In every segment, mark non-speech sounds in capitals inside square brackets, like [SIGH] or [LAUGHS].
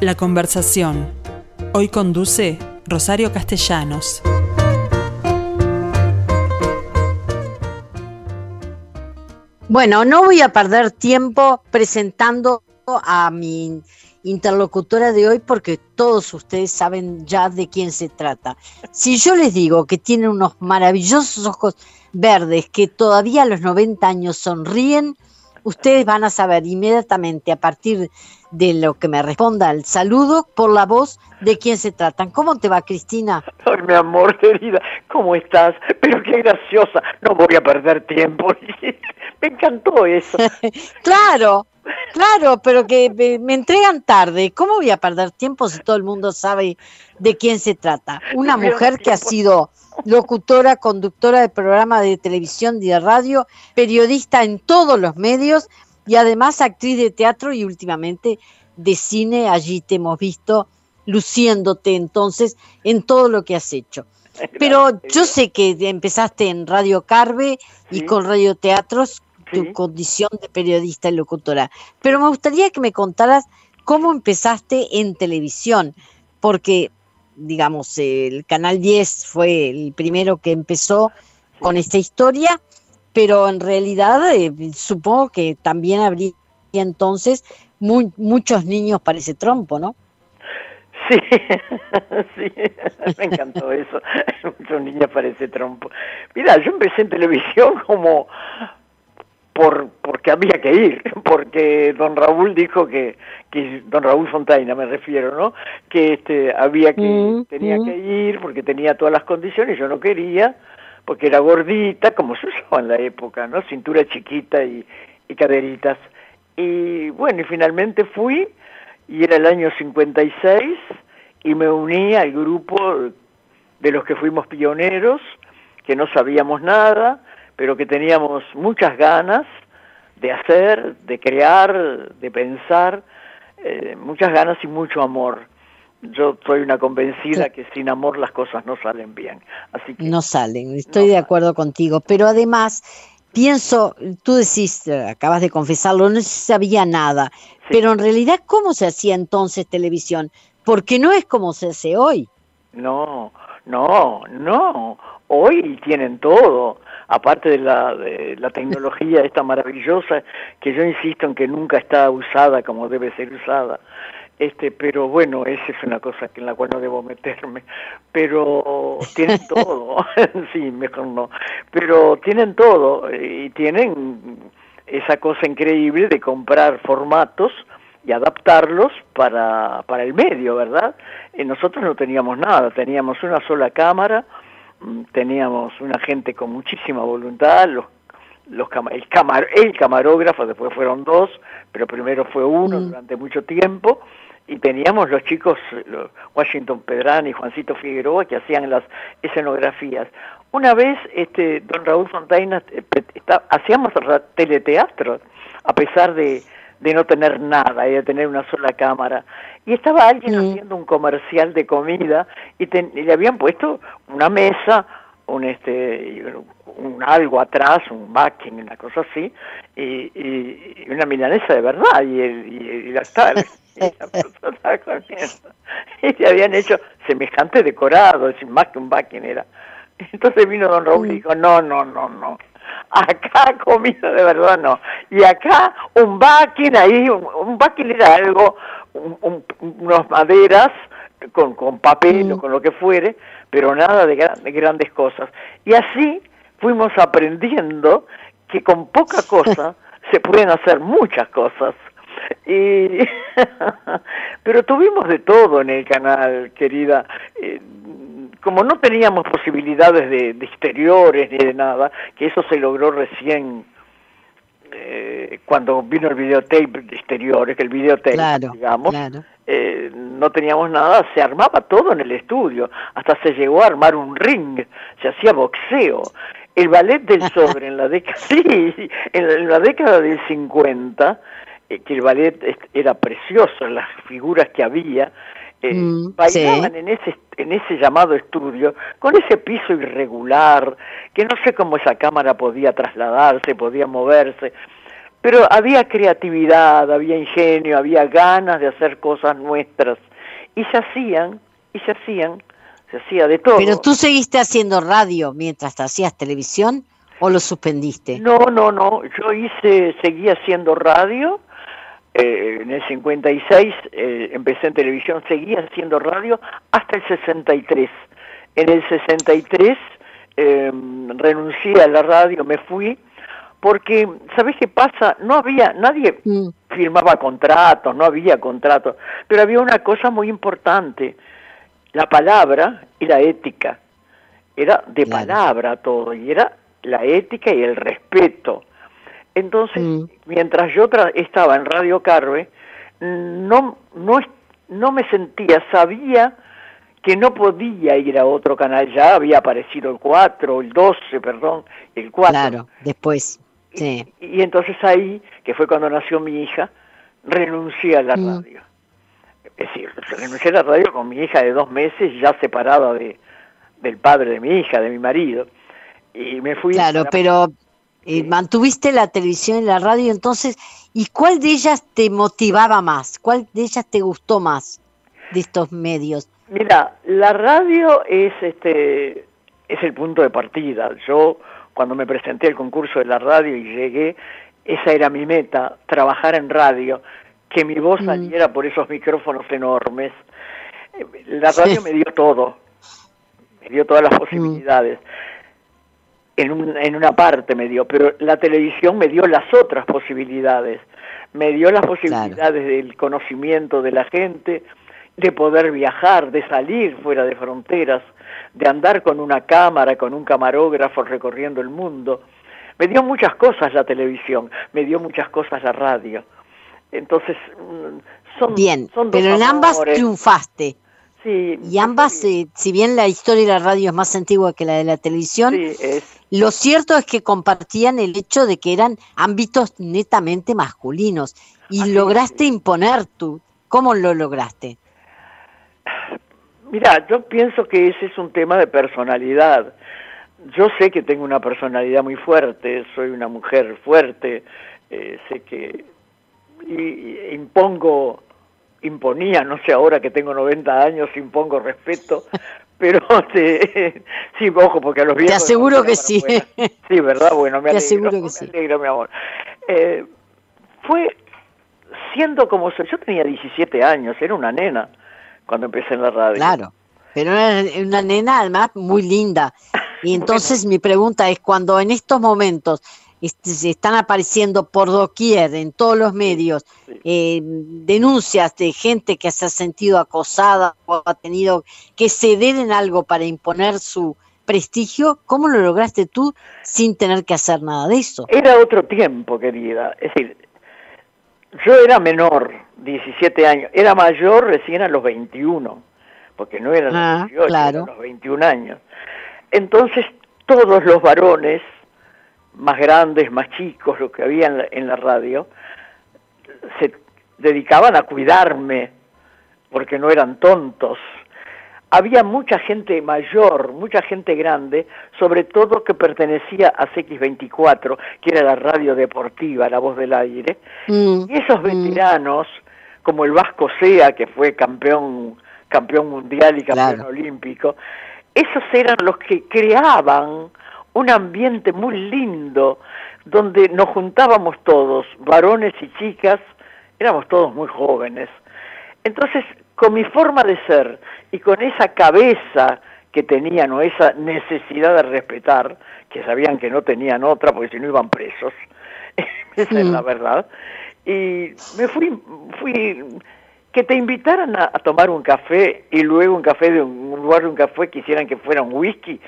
La conversación. Hoy conduce Rosario Castellanos. Bueno, no voy a perder tiempo presentando a mi interlocutora de hoy porque todos ustedes saben ya de quién se trata. Si yo les digo que tiene unos maravillosos ojos verdes que todavía a los 90 años sonríen, ustedes van a saber inmediatamente a partir de lo que me responda el saludo por la voz de quién se tratan. ¿Cómo te va, Cristina? Ay, mi amor querida, ¿cómo estás? Pero qué graciosa. No voy a perder tiempo. [LAUGHS] me encantó eso. [LAUGHS] claro, claro, pero que me, entregan tarde. ¿Cómo voy a perder tiempo si todo el mundo sabe de quién se trata? Una mujer que ha sido locutora, conductora de programa de televisión y de radio, periodista en todos los medios y además actriz de teatro y últimamente de cine. Allí te hemos visto luciéndote entonces en todo lo que has hecho. [LAUGHS] Pero yo sé que empezaste en Radio Carve y con Radio Teatros tu condición de periodista y locutora. Pero me gustaría que me contaras cómo empezaste en televisión, porque digamos, el Canal 10 fue el primero que empezó con esta historia, pero en realidad eh, supongo que también habría entonces muchos niños para ese trompo, ¿no? Sí, [LAUGHS] sí, [LAUGHS] me encantó eso, [LAUGHS] muchos niños para ese trompo. Mira, yo empecé en televisión como por porque había que ir, porque don Raúl dijo que, que don Raúl Fontaina me refiero, ¿no? Que este había que mm, tenía mm. que ir porque tenía todas las condiciones, yo no quería porque era gordita, como se usaba en la época, ¿no? Cintura chiquita y, y caderitas. Y bueno, y finalmente fui y era el año 56 y me uní al grupo de los que fuimos pioneros, que no sabíamos nada, pero que teníamos muchas ganas de hacer, de crear, de pensar, eh, muchas ganas y mucho amor. Yo soy una convencida que sin amor las cosas no salen bien. Así que no salen, estoy de acuerdo contigo, pero además pienso, tú decís, acabas de confesarlo, no se sabía nada, pero en realidad ¿cómo se hacía entonces televisión? Porque no es como se hace hoy. No, no, no. Hoy tienen todo aparte de la, de la [LAUGHS] tecnología esta maravillosa, que yo insisto en que nunca está usada como debe ser usada, este, pero bueno, esa es una cosa en la cual no debo meterme, pero tienen [LAUGHS] todo, [LAUGHS] sí, mejor no, pero tienen todo y tienen esa cosa increíble de comprar formatos y adaptarlos para, para el medio, ¿verdad? Y nosotros no teníamos nada, teníamos una sola cámara, teníamos una gente con muchísima voluntad, los, los el, camar, el camarógrafo, después fueron dos, pero primero fue uno mm. durante mucho tiempo, y teníamos los chicos, Washington Pedrán y Juancito Figueroa, que hacían las escenografías. Una vez, este, don Raúl Fontaina, eh, hacíamos teleteatro, a pesar de, de no tener nada y de tener una sola cámara. Y estaba alguien haciendo un comercial de comida y, le habían puesto una mesa, un este un algo atrás, un backing, una cosa así, y, una milanesa de verdad, y, el, y, la [LAUGHS] estaba, [LAUGHS] y le habían hecho semejante decorado, más que un backing era. Entonces vino don Raúl y dijo, no, no, no, no, acá comida de verdad no. Y acá un backing ahí, un, un era algo, un, unas maderas con, con papel o mm. con lo que fuere, pero nada de, grandes cosas. Y así fuimos aprendiendo que con poca cosa [LAUGHS] se pueden hacer muchas cosas. Y [LAUGHS] pero tuvimos de todo en el canal, querida. Eh, como no teníamos posibilidades de, exteriores ni de nada, que eso se logró recién eh, cuando vino el videotape de exteriores, que el videotape, digamos, eh, no teníamos nada, se armaba todo en el estudio, hasta se llegó a armar un ring, se hacía boxeo. El ballet del [LAUGHS] sobre en la década, [LAUGHS] sí, en la década del 50, eh, que el ballet era precioso, las figuras que había, eh, mm, bailaban en ese en ese llamado estudio con ese piso irregular que no sé cómo esa cámara podía trasladarse podía moverse pero había creatividad, había ingenio, había ganas de hacer cosas nuestras y se hacían, y se hacían, se hacía de todo. Pero tú seguiste haciendo radio mientras te hacías televisión o lo suspendiste? No, no, no, yo hice, seguí haciendo radio, eh, en el 56 eh, empecé en televisión, seguí haciendo radio hasta el 63. En el 63 eh, renuncié a la radio, me fui, porque, ¿sabes qué pasa? No había, nadie mm. firmaba contratos, no había contratos, pero había una cosa muy importante, la palabra y la ética. Era de palabra todo, y era la ética y el respeto. Entonces, mm. mientras yo estaba en Radio Carve, no, no, no me sentía, sabía que no podía ir a otro canal, ya había aparecido el 4, el 12, perdón, el 4. Claro, después. Sí. Y, entonces ahí, que fue cuando nació mi hija, renuncié a la mm. radio. Es decir, renuncié a la radio con mi hija de dos meses, ya separada de, del padre de mi hija, de mi marido. Y me fui. Claro, pero eh, mantuviste la televisión y la radio entonces, ¿y cuál de ellas te motivaba más? ¿Cuál de ellas te gustó más de estos medios? Mira, la radio es este es el punto de partida. Yo cuando me presenté al concurso de la radio y llegué, esa era mi meta, trabajar en radio, que mi voz mm. saliera por esos micrófonos enormes. La radio me dio todo, me dio todas las mm. En, en una parte me dio, pero la televisión me dio las otras posibilidades. Me dio las posibilidades del conocimiento de la gente, de poder viajar, de salir fuera de fronteras, de andar con una cámara, con un camarógrafo recorriendo el mundo. Me dio muchas cosas la televisión, me dio muchas cosas la radio. Entonces, mm, son... Bien, pero en ambas triunfaste. Sí, y ambas, eh, si bien la historia de la radio es más antigua que la de la televisión, lo cierto es que compartían el hecho de que eran ámbitos netamente masculinos y lograste imponer tú. ¿Cómo lo lograste? Mira, yo pienso que ese es un tema de personalidad. Yo sé que tengo una personalidad muy fuerte, soy una mujer fuerte, eh, sé que y, impongo, imponía, no sé ahora que tengo 90 años, impongo respeto, [LAUGHS] pero [LAUGHS] sí, ojo, porque a los viejos... Te aseguro que sí. Sí, ¿verdad? Bueno, me Te aseguro que sí. Me alegro, mi amor. Eh, fue siendo como soy, yo tenía 17 años, era una nena cuando empecé en la radio. Claro, pero era una nena además muy linda. Y [LAUGHS] entonces mi pregunta es, cuando en estos momentos este, están apareciendo por doquier, en todos los medios, eh, denuncias de gente que se ha sentido acosada o ha tenido que ceder en algo para imponer su prestigio, ¿cómo lo lograste tú sin tener que hacer nada de eso? Era otro tiempo, querida. Es decir, yo era menor, 17 años, era mayor recién a los 21, porque no eran los 18, ah, eran los 21 años. Entonces todos los varones, más grandes, más chicos, los que había en la, radio, se dedicaban a cuidarme, porque no eran tontos, había mucha gente mayor, mucha gente grande, sobre todo que pertenecía a CX24, que era la radio deportiva, la voz del aire, mm, y esos mm. veteranos, como el Vasco Sea, que fue campeón, campeón mundial y campeón olímpico, esos eran los que creaban un ambiente muy lindo, donde nos juntábamos todos, varones y chicas, éramos todos muy jóvenes. Entonces con mi forma de ser y con esa cabeza que tenían o esa necesidad de respetar, que sabían que no tenían otra porque si no iban presos, [LAUGHS] esa es la verdad, y me fui, fui que te invitaran a, tomar un café y luego un café de un, un lugar de un café quisieran que fuera un whisky,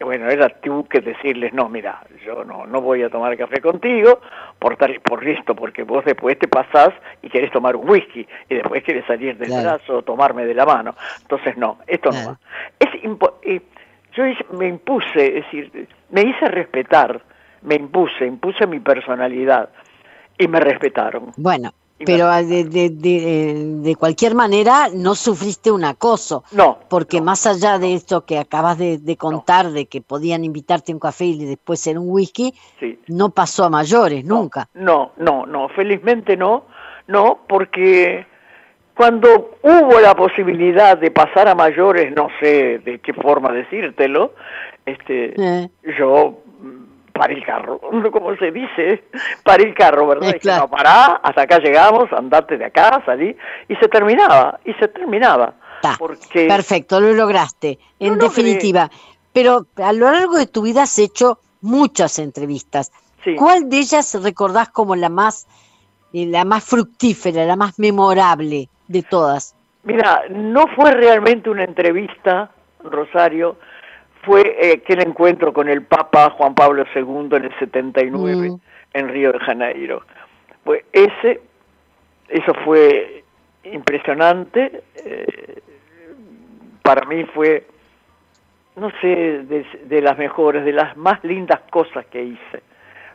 bueno, era tú que decirles, no, mira, yo no, no voy a tomar café contigo por, tal, por esto, porque vos después te pasás y querés tomar un whisky y después querés salir del brazo o tomarme de la mano. Entonces, no, esto no va. Es yo me impuse, es decir, me hice respetar, me impuse, impuse mi personalidad y me respetaron. Bueno, Pero ah, de, de, de, de, cualquier manera no sufriste un acoso. No. Porque más allá de esto que acabas de, contar, de que podían invitarte a un café y después ser un whisky, no pasó a mayores, nunca. No, no, no, felizmente no, no, porque cuando hubo la posibilidad de pasar a mayores, no sé de qué forma decírtelo, este, eh. yo para el carro, [LAUGHS] como se dice, para el carro, ¿verdad? Y no, pará, hasta acá llegamos, andate de acá, salí, y se terminaba, y se terminaba. porque Perfecto, lo lograste, en definitiva. Pero a lo largo de tu vida has hecho muchas entrevistas. ¿Cuál de ellas recordás como la más, eh, la más fructífera, la más memorable de todas? Mira, no fue realmente una entrevista, Rosario, fue que eh, aquel encuentro con el Papa Juan Pablo II en el 79 mm. en Río de Janeiro. Pues ese, eso fue impresionante. Eh, para mí fue, no sé, de, las mejores, de las más lindas cosas que hice,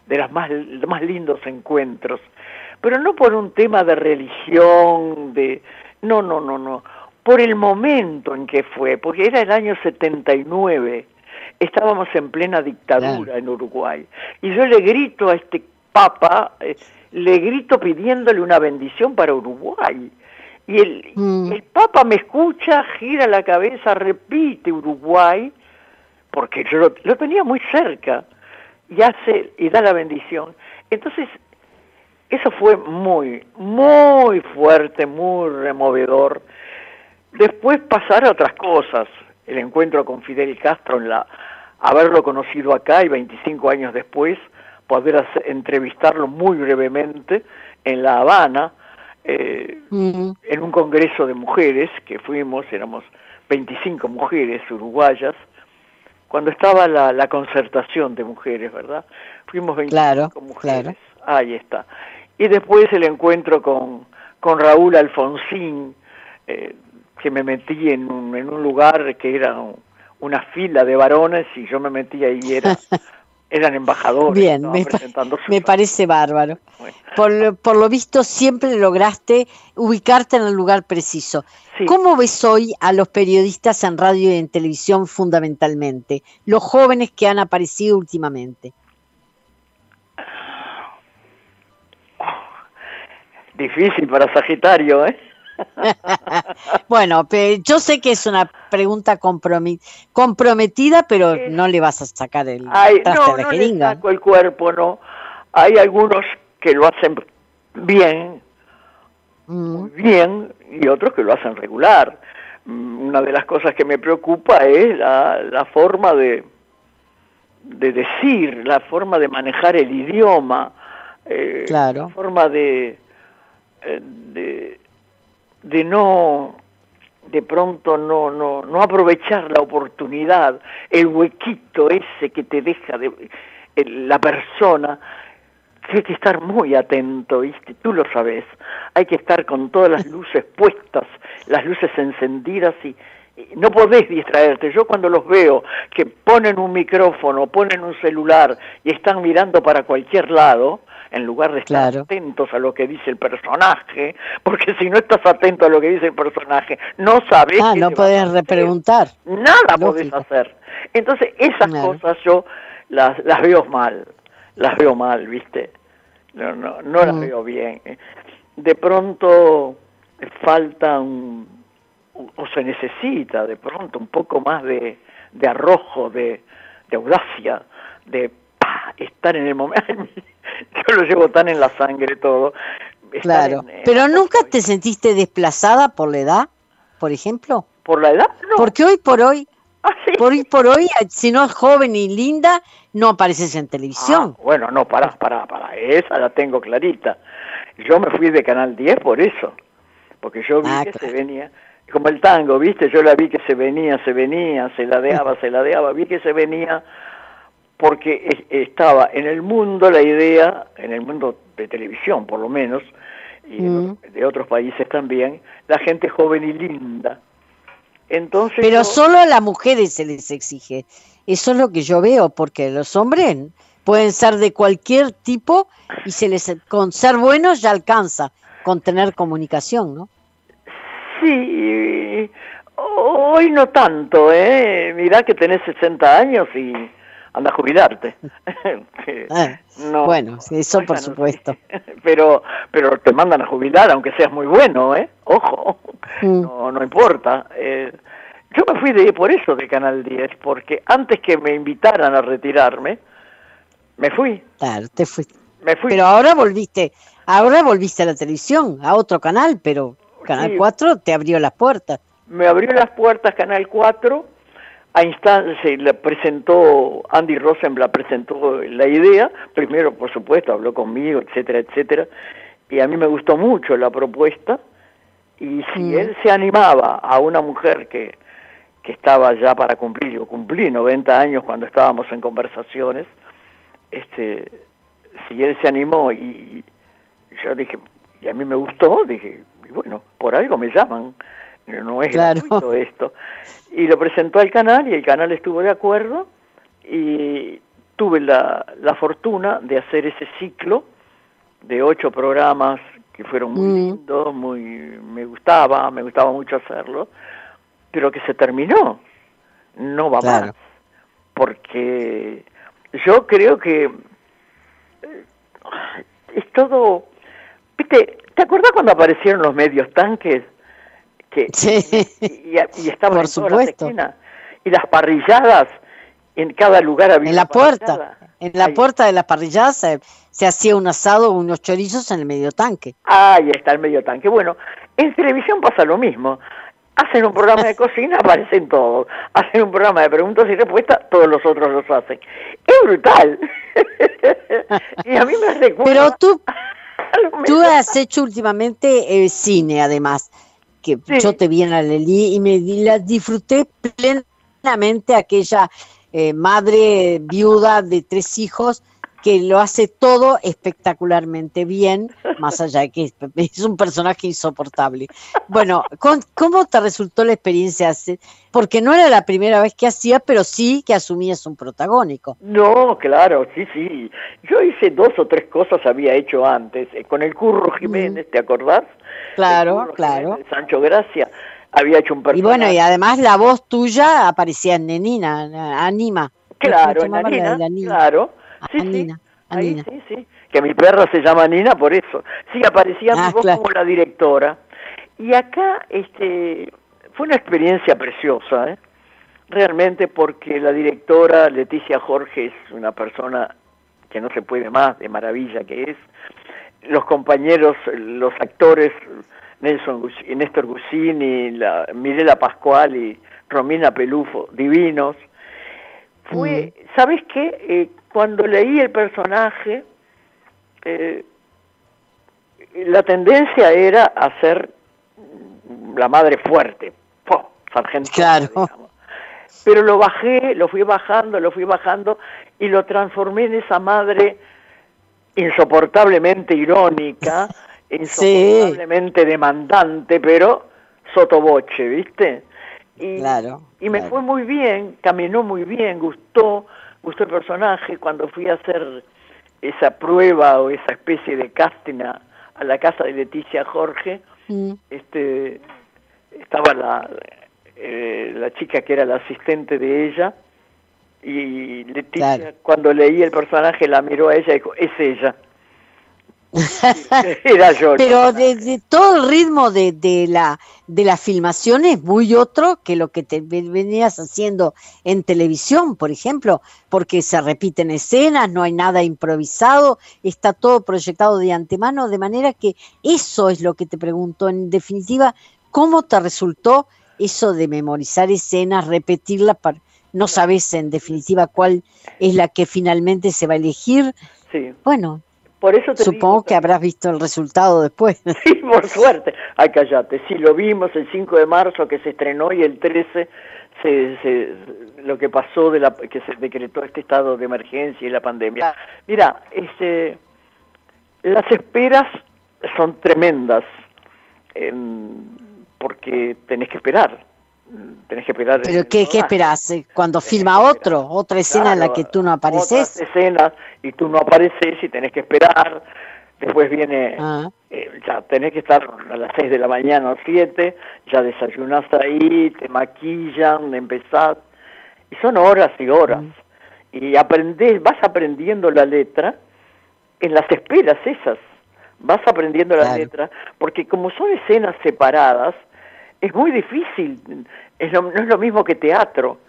de las más, más lindos encuentros. Pero no por un tema de religión, de... No, no, no, no por el momento en que fue, porque era el año 79, estábamos en plena dictadura en Uruguay, y yo le grito a este papa, eh, le grito pidiéndole una bendición para Uruguay. Y el, mm. el Papa me escucha, gira la cabeza, repite Uruguay, porque yo lo, lo, tenía muy cerca, y hace, y da la bendición. Entonces, eso fue muy, muy fuerte, muy removedor. Después pasar a otras cosas, el encuentro con Fidel Castro, en la, haberlo conocido acá y 25 años después, poder entrevistarlo muy brevemente en La Habana, eh, en un congreso de mujeres que fuimos, éramos 25 mujeres uruguayas, cuando estaba la, la concertación de mujeres, ¿verdad? Fuimos 25 mujeres. Ahí está. Y después el encuentro con, con Raúl Alfonsín, eh, que me metí en un, en un lugar que era una fila de varones y yo me metí ahí y era, [LAUGHS] eran embajadores. Bien, me, parece bárbaro. Por, por, lo visto siempre lograste ubicarte en el lugar preciso. ¿Cómo ves hoy a los periodistas en radio y en televisión fundamentalmente? Los jóvenes que han aparecido últimamente. Difícil para Sagitario, ¿eh? [LAUGHS] bueno, yo sé que es una pregunta comprometida, pero no le vas a sacar el Ay, no, la no saco el cuerpo, no. Hay algunos que lo hacen bien, mm. bien, y otros que lo hacen regular. Mm, una de las cosas que me preocupa es la, la forma de, de decir, la forma de manejar el idioma, eh, la forma de, eh, de de no de pronto no no no aprovechar la oportunidad, el huequito ese que te deja de, la persona, hay que estar muy atento, ¿viste? Tú lo sabes. Hay que estar con todas las luces puestas, las luces encendidas y, no podés distraerte. Yo cuando los veo que ponen un micrófono, ponen un celular y están mirando para cualquier lado, en lugar de estar atentos a lo que dice el personaje, porque si no estás atento a lo que dice el personaje, no sabes. Ah, no puedes repreguntar. Nada podés hacer. Entonces, esas cosas yo las, las veo mal, las veo mal, ¿viste? No, no, no las mm. veo bien. De pronto falta un, o se necesita de pronto un poco más de, de arrojo, de, de audacia, de estar en el momento. [LAUGHS] Yo lo llevo tan en la sangre todo. claro. Pero nunca te sentiste desplazada por la edad, por ejemplo. ¿Por la edad? No. Porque hoy por hoy, [LAUGHS] ah, por hoy por hoy, si no es joven y linda, no apareces en televisión. Ah, bueno, no, para para para Esa la tengo clarita. Yo me fui de Canal 10 por eso. Porque yo vi ah, que se venía como el tango, ¿viste? Yo la vi que se venía, se venía, se ladeaba, se ladeaba, vi que se venía porque estaba en el mundo la idea, en el mundo de televisión por lo menos, y de, mm. otros países también, la gente joven y linda. Entonces, Pero solo a las mujeres se les exige. Eso es lo que yo veo, porque los hombres pueden ser de cualquier tipo y se les con ser buenos ya alcanza. con tener comunicación, ¿no? Sí, hoy no tanto, ¿eh? Mirá que tenés 60 años y anda a jubilarte. [LAUGHS] Ah, bueno, eso por supuesto. [LAUGHS] Pero, pero te mandan a jubilar aunque seas muy bueno, ¿eh? Ojo, mm. no, no importa. Eh, yo me fui de por eso de Canal 10, porque antes que me invitaran a retirarme, me fui. Claro, te fuiste. Me fui. Pero ahora volviste, ahora volviste a la televisión, a otro canal, pero Canal 4 te abrió las puertas. Me abrió las puertas Canal 4 a instancia, le presentó, Andy Rosenblatt presentó la idea, primero por supuesto habló conmigo, etcétera, etcétera, y a mí me gustó mucho la propuesta, y si mm. él se animaba a una mujer que, que estaba ya para cumplir, yo cumplí 90 años cuando estábamos en conversaciones, este, si él se animó y yo dije, y a mí me gustó, dije, y bueno, por algo me llaman, no es gratuito esto. Y lo presentó al canal y el canal estuvo de acuerdo y tuve la, la fortuna de hacer ese ciclo de ocho programas que fueron muy mm. lindos, muy, me gustaba, me gustaba mucho hacerlo, pero que se terminó, no va más, porque yo creo que eh, es todo, viste, ¿te acuerdas cuando aparecieron los medios tanques? Y, y, estaban Por supuesto. y las parrilladas en cada lugar había en la puerta en la puerta de la parrillada se, hacía un asado unos chorizos en el medio tanque. Ahí está el medio tanque. Bueno en televisión pasa lo mismo. Hacen un programa de [LAUGHS] cocina aparecen todos. Hacen un programa de preguntas y respuestas todos los otros los hacen. Es brutal. [LAUGHS] Y a mí me recuerda pero tú [LAUGHS] tú has hecho últimamente eh, cine además que yo te vi en la Lelí y me la disfruté plenamente aquella eh, madre viuda de tres hijos que lo hace todo espectacularmente bien, más allá de que es un personaje insoportable. Bueno, ¿cómo te resultó la experiencia? Porque no era la primera vez que hacía, pero sí que asumías un protagónico. No, claro, sí, sí. Yo hice dos o tres cosas, había hecho antes, eh, con el Curro Jiménez, ¿te acordás? Claro, claro. Sancho Gracia había hecho un personaje. Y bueno, y además la voz tuya aparecía en Nenina, Anima. Claro, en Anina, claro. Sí, Anina, sí. sí, sí. Que mi perra se llama Nina por eso. Sí, aparecía mi ah, voz como la directora. Y acá este fue una experiencia preciosa, ¿eh? realmente porque la directora Leticia Jorge es una persona que no se puede más, de maravilla que es, los compañeros, los actores, Nelson Néstor Gusini, la, Mirela Pascual y Romina Pelufo, divinos. Fue, mm. ¿sabes qué? Eh, cuando leí el personaje, eh, la tendencia era a ser la madre fuerte, sargento. Claro. Pero lo bajé, lo fui bajando, lo fui bajando y lo transformé en esa madre insoportablemente irónica, [LAUGHS] insoportablemente demandante, pero sotoboche, ¿viste? Y, claro, y me fue muy bien, caminó muy bien, gustó, gustó el personaje. Cuando fui a hacer esa prueba o esa especie de casting a, la casa de Leticia Jorge, mm. este estaba la, eh, la chica que era la asistente de ella, y Leticia, cuando leí el personaje, la miró a ella y dijo, es ella. Era yo. Pero de, todo el ritmo de, de, la, de la filmación es muy otro que lo que te venías haciendo en televisión, por ejemplo, porque se repiten escenas, no hay nada improvisado, está todo proyectado de antemano, de manera que eso es lo que te pregunto. En definitiva, ¿cómo te resultó eso de memorizar escenas, repetirlas? Para, no sabes en definitiva cuál es la que finalmente se va a elegir. Sí. Bueno, por eso supongo que habrás visto el resultado después. [LAUGHS] Sí, por suerte. Ay, cállate. Sí, lo vimos el 5 de marzo que se estrenó y el 13 se, lo que pasó de la que se decretó este estado de emergencia y la pandemia. Mira, este, las esperas son tremendas porque tenés que esperar tenés que esperar. ¿Pero qué, qué esperás? ¿Cuando filma otro? ¿Otra escena en la que tú no apareces? Otras escenas y tú no apareces y tenés que esperar. Después viene, ah. eh, ya tenés que estar a las 6 de la mañana o 7, ya desayunás ahí, te maquillan, empezás, y son horas y horas. Y aprendés, vas aprendiendo la letra en las esperas esas, vas aprendiendo la letra, porque como son escenas separadas, es muy difícil, es no es lo mismo que teatro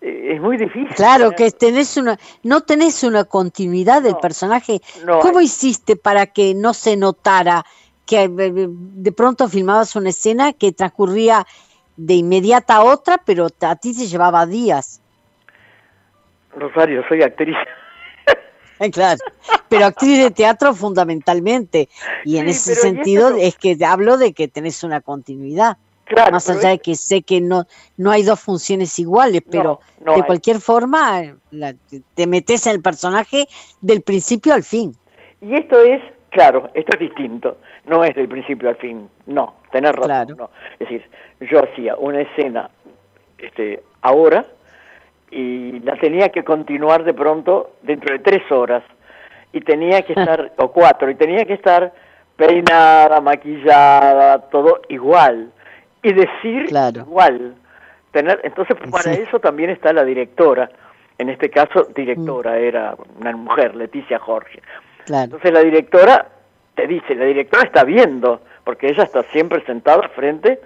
eh, es muy difícil. Claro, que tenés una, no tenés una continuidad del personaje. ¿Cómo hiciste para que no se notara que eh, de pronto filmabas una escena que transcurría de inmediata a otra, pero a ti se llevaba días? Rosario, soy actriz. [LAUGHS] claro, pero actriz de teatro fundamentalmente. Y en ese sentido es que hablo de que tenés una continuidad. Más allá de que sé que no, no hay dos funciones iguales, pero de cualquier forma te metes en el personaje del principio al fin. Y esto es, claro, esto es distinto, no es del principio al fin, no, tener razón, no. Es decir, yo hacía una escena este, ahora y la tenía que continuar de pronto dentro de tres horas. Y tenía que [LAUGHS] estar, o cuatro, y tenía que estar peinada, maquillada, todo igual y decir igual. Tener, entonces, para eso también está la directora. En este caso, directora, mm. era una mujer, Leticia Jorge. Entonces la directora te dice, la directora está viendo, porque ella está siempre sentada frente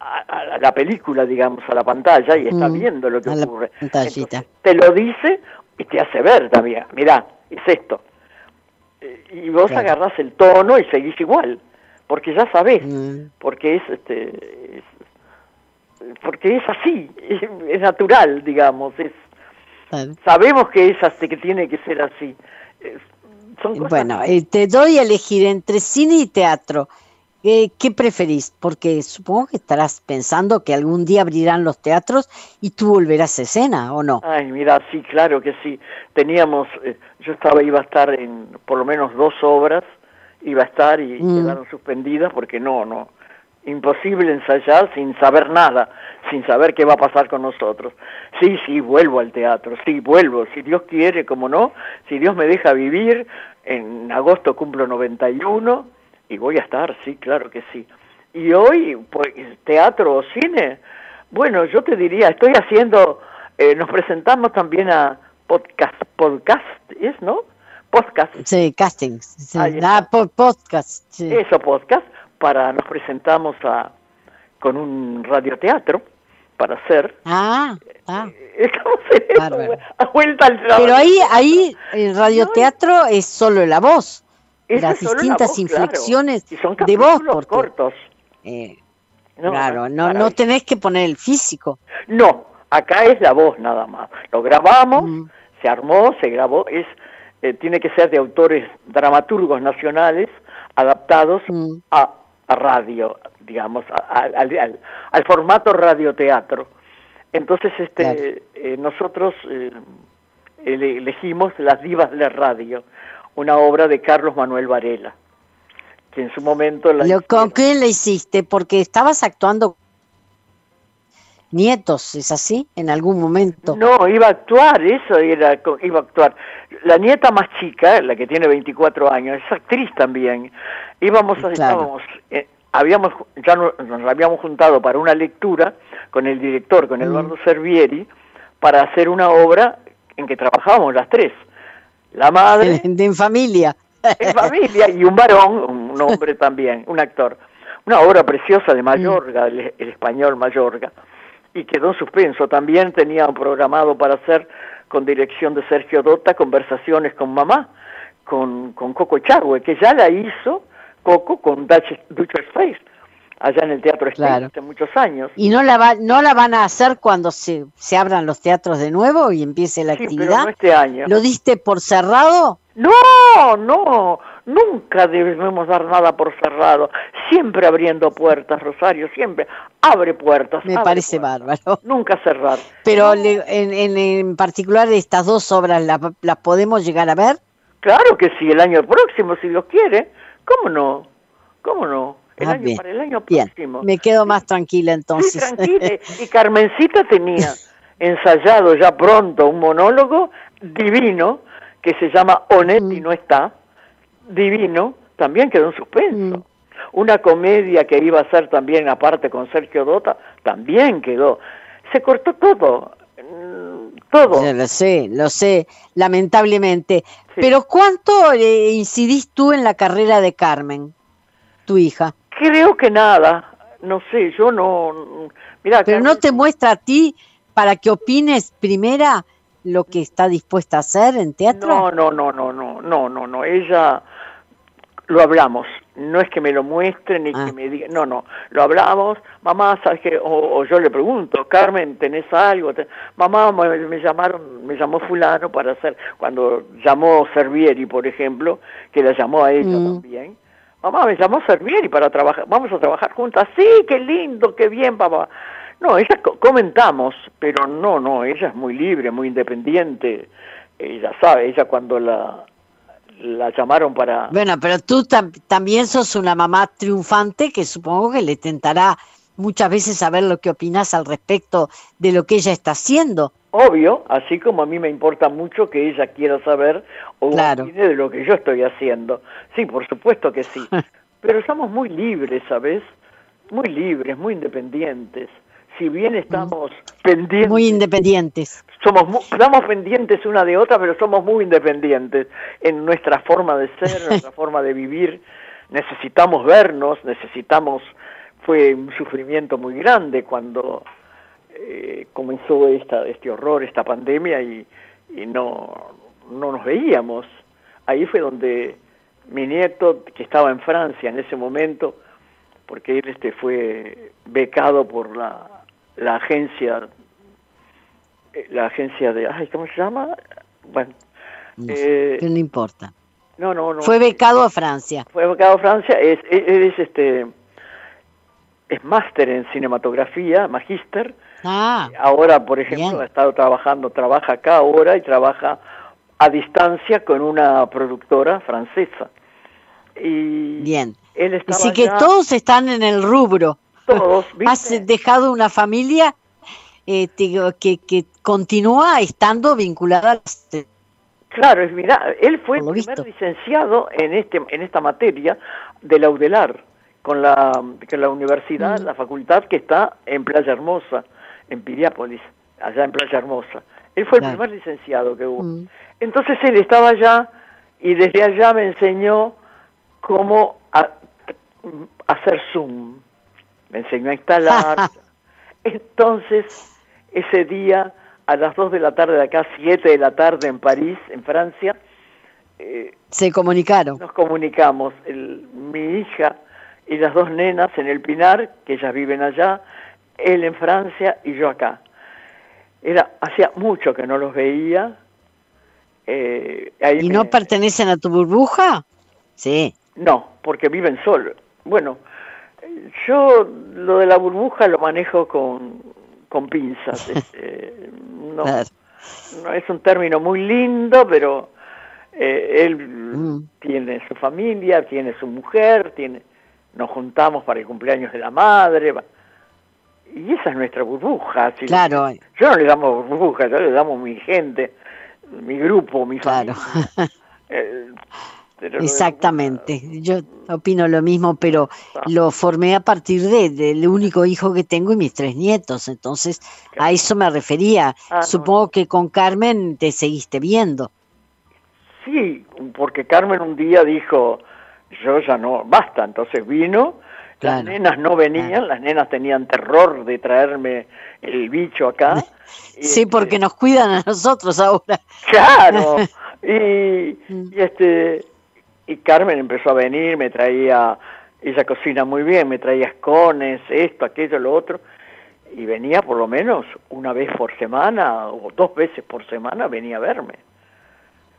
a, la película, digamos, a la pantalla y está mm. viendo lo que ocurre. te lo dice y te hace ver también, mirá, es esto. Y vos agarrás el tono y seguís igual porque ya sabes, mm. porque es este porque es así, [LAUGHS] es, natural, digamos, es sabemos que es así, que tiene que ser así. bueno, eh, te doy a elegir entre cine y teatro. Eh, ¿Qué preferís? Porque supongo que estarás pensando que algún día abrirán los teatros y tú volverás a escena, ¿o no? Ay, mira, sí, claro que sí. Teníamos, eh, yo estaba, iba a estar en por lo menos dos obras iba a estar y mm. quedaron suspendidas porque no, no, imposible ensayar sin saber nada, sin saber qué va a pasar con nosotros. Sí, sí, vuelvo al teatro, sí, vuelvo, si Dios quiere, como no, si Dios me deja vivir, en agosto cumplo 91 y voy a estar, sí, claro que sí. Y hoy, pues, teatro o cine, bueno, yo te diría, estoy haciendo, eh, nos presentamos también a podcast, podcast, ¿es, no? podcast. Sí, casting. Ah, podcast. Eso, podcast. Para nos presentamos a, con un radioteatro para hacer. Ah, ah. Estamos en a vuelta al Pero ahí, ahí el radioteatro es solo la voz. las distintas inflexiones de voz. Porque, cortos. Eh, claro, no, no tenés que poner el físico. No, acá es la voz nada más. Lo grabamos, mm. se armó, se grabó, es eh, tiene que ser de autores dramaturgos nacionales adaptados mm. a, radio, digamos, al, formato radioteatro. Entonces, este, eh, nosotros eh, elegimos Las Divas de la Radio, una obra de Carlos Manuel Varela, que en su momento... La ¿Con quién la hiciste? Porque estabas actuando nietos, ¿es así? En algún momento. No, iba a actuar, eso era, iba a actuar. La nieta más chica, la que tiene 24 años, es actriz también. Íbamos, a, estábamos, eh, habíamos, ya nos, habíamos juntado para una lectura con el director, con mm. Eduardo Servieri, para hacer una obra en que trabajábamos las tres. La madre... [LAUGHS] en familia. En familia, y un varón, un hombre también, un actor. Una obra preciosa de Mayorga, mm. el, el español Mayorga y quedó en suspenso. También tenía programado para hacer con dirección de Sergio Dota conversaciones con mamá, con, con Coco Chagüe, que ya la hizo Coco con Dutcher Face allá en el Teatro España hace muchos años. ¿Y no la, va, no la van a hacer cuando se, se abran los teatros de nuevo y empiece la actividad? Pero no este año. ¿Lo diste por cerrado? No, no, nunca debemos dar nada por cerrado, siempre abriendo puertas, Rosario, siempre abre puertas. Me parece bárbaro. Nunca cerrar. Pero en, en, particular estas dos obras, ¿las podemos llegar a ver? Claro que sí, el año próximo, si Dios quiere. ¿Cómo no? ¿Cómo no? El ah, año, para el año próximo. Me quedo más tranquila entonces. Sí, tranquila. [LAUGHS] Y Carmencita tenía [LAUGHS] ensayado ya pronto un monólogo divino que se llama Onetti no está, divino, también quedó en suspenso. Mm. Una comedia que iba a ser también aparte con Sergio Dota, también quedó. Se cortó todo, mm, todo. lo sé, lo sé, lamentablemente. Pero ¿cuánto eh, incidís tú en la carrera de Carmen, tu hija? Creo que nada, no sé, yo no... Mira, Pero no te muestra a ti para que opines primera lo que está dispuesta a hacer en teatro? No, no, no, no, no, no, no, no. Ella lo hablamos. No es que me lo muestre ni que ah. me diga, no, no, lo hablamos, mamá, ¿sabes qué? O, yo le pregunto, Carmen, ¿tenés algo? Mamá, me, llamaron, me llamó fulano para hacer, cuando llamó Servieri, por ejemplo, que la llamó a ella mm. también, mamá, me llamó Servieri para trabajar, vamos a trabajar juntas, sí, qué lindo, qué bien, papá. No, ella comentamos, pero no, no, ella es muy libre, muy independiente. Ella sabe, ella cuando la, la llamaron para... Bueno, pero tú también sos una mamá triunfante que supongo que le tentará muchas veces saber lo que opinas al respecto de lo que ella está haciendo. Obvio, así como a mí me importa mucho que ella quiera saber o claro. de lo que yo estoy haciendo. Sí, por supuesto que sí. [LAUGHS] Pero somos muy libres, ¿sabes? Muy libres, muy independientes si bien estamos pendientes. Muy independientes. Somos estamos pendientes una de otra, pero somos muy independientes en nuestra forma de ser, en [LAUGHS] nuestra forma de vivir. Necesitamos vernos, necesitamos. Fue un sufrimiento muy grande cuando eh, comenzó esta, este horror, esta pandemia y, y no, no nos veíamos. Ahí fue donde mi nieto, que estaba en Francia en ese momento, porque él este fue becado por la la agencia, eh, la agencia de, ay, ¿cómo se llama? Bueno, no, eh, no importa. No, no, no. Fue becado a Francia. Fue becado a Francia, es, es, este, es máster en cinematografía, magíster. Ah, ahora, por ejemplo, ha estado trabajando, trabaja acá ahora y trabaja a distancia con una productora francesa. Y bien. Él Así que todos están en el rubro. [LAUGHS] Has dejado una familia eh, que, que continúa estando vinculada a Claro, mira, él fue el primer licenciado en este en esta materia de la UDELAR, con la, con la universidad, mm. la facultad que está en Playa Hermosa, en Piriápolis, allá en Playa Hermosa. Él fue el primer licenciado que hubo. Mm. Entonces él estaba allá y desde allá me enseñó cómo hacer Zoom me enseñó a instalar. [LAUGHS] Entonces, ese día, a las 2 de la tarde de acá, 7 de la tarde en París, en Francia, eh, se comunicaron. Nos comunicamos, mi hija y las dos nenas en el Pinar, que ellas viven allá, él en Francia y yo acá. Era, hacía mucho que no los veía. Eh, ¿Y no pertenecen a tu burbuja? Sí. No, porque viven solos. Bueno, yo lo de la burbuja lo manejo con, con pinzas. [LAUGHS] Este, no, no, es un término muy lindo, pero eh, él mm. tiene su familia, tiene su mujer, tiene, nos juntamos para el cumpleaños de la madre. Y esa es nuestra burbuja. claro. Yo no le damos burbuja, yo le damos mi gente, mi grupo, mi claro. familia. [LAUGHS] Eh, Exactamente, yo opino lo mismo, pero ah. lo formé a partir de, del único hijo que tengo y mis tres nietos, entonces a eso me refería. Ah, Supongo que con Carmen te seguiste viendo. Sí, porque Carmen un día dijo, yo ya no, basta, entonces vino, las nenas no venían, las nenas tenían terror de traerme el bicho acá. [LAUGHS] sí, porque nos cuidan a nosotros ahora. Claro, [LAUGHS] y, y este y Carmen empezó a venir, me traía, ella cocina muy bien, me traía escones, esto, aquello, lo otro, y venía por lo menos una vez por semana o dos veces por semana venía a verme.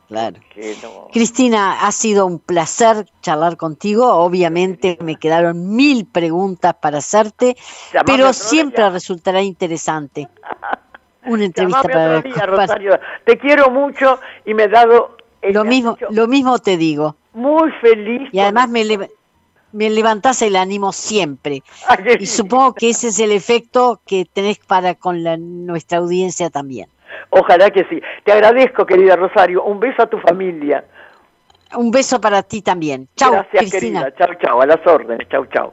Claro. Cristina, ha sido un placer charlar contigo. Obviamente me quedaron mil preguntas para hacerte, pero siempre resultará interesante. [LAUGHS] Una entrevista para, Rosario. Te quiero mucho y me he dado lo mismo, lo mismo te digo. Muy feliz. Y además me, me levantás el ánimo siempre. y supongo que ese es el efecto que tenés para con la, nuestra audiencia también. Ojalá que sí. Te agradezco, querida Rosario. Un beso a tu familia. Un beso para ti también. Chau, Gracias, Cristina. querida. Chau, chau. A las órdenes. Chau, chau.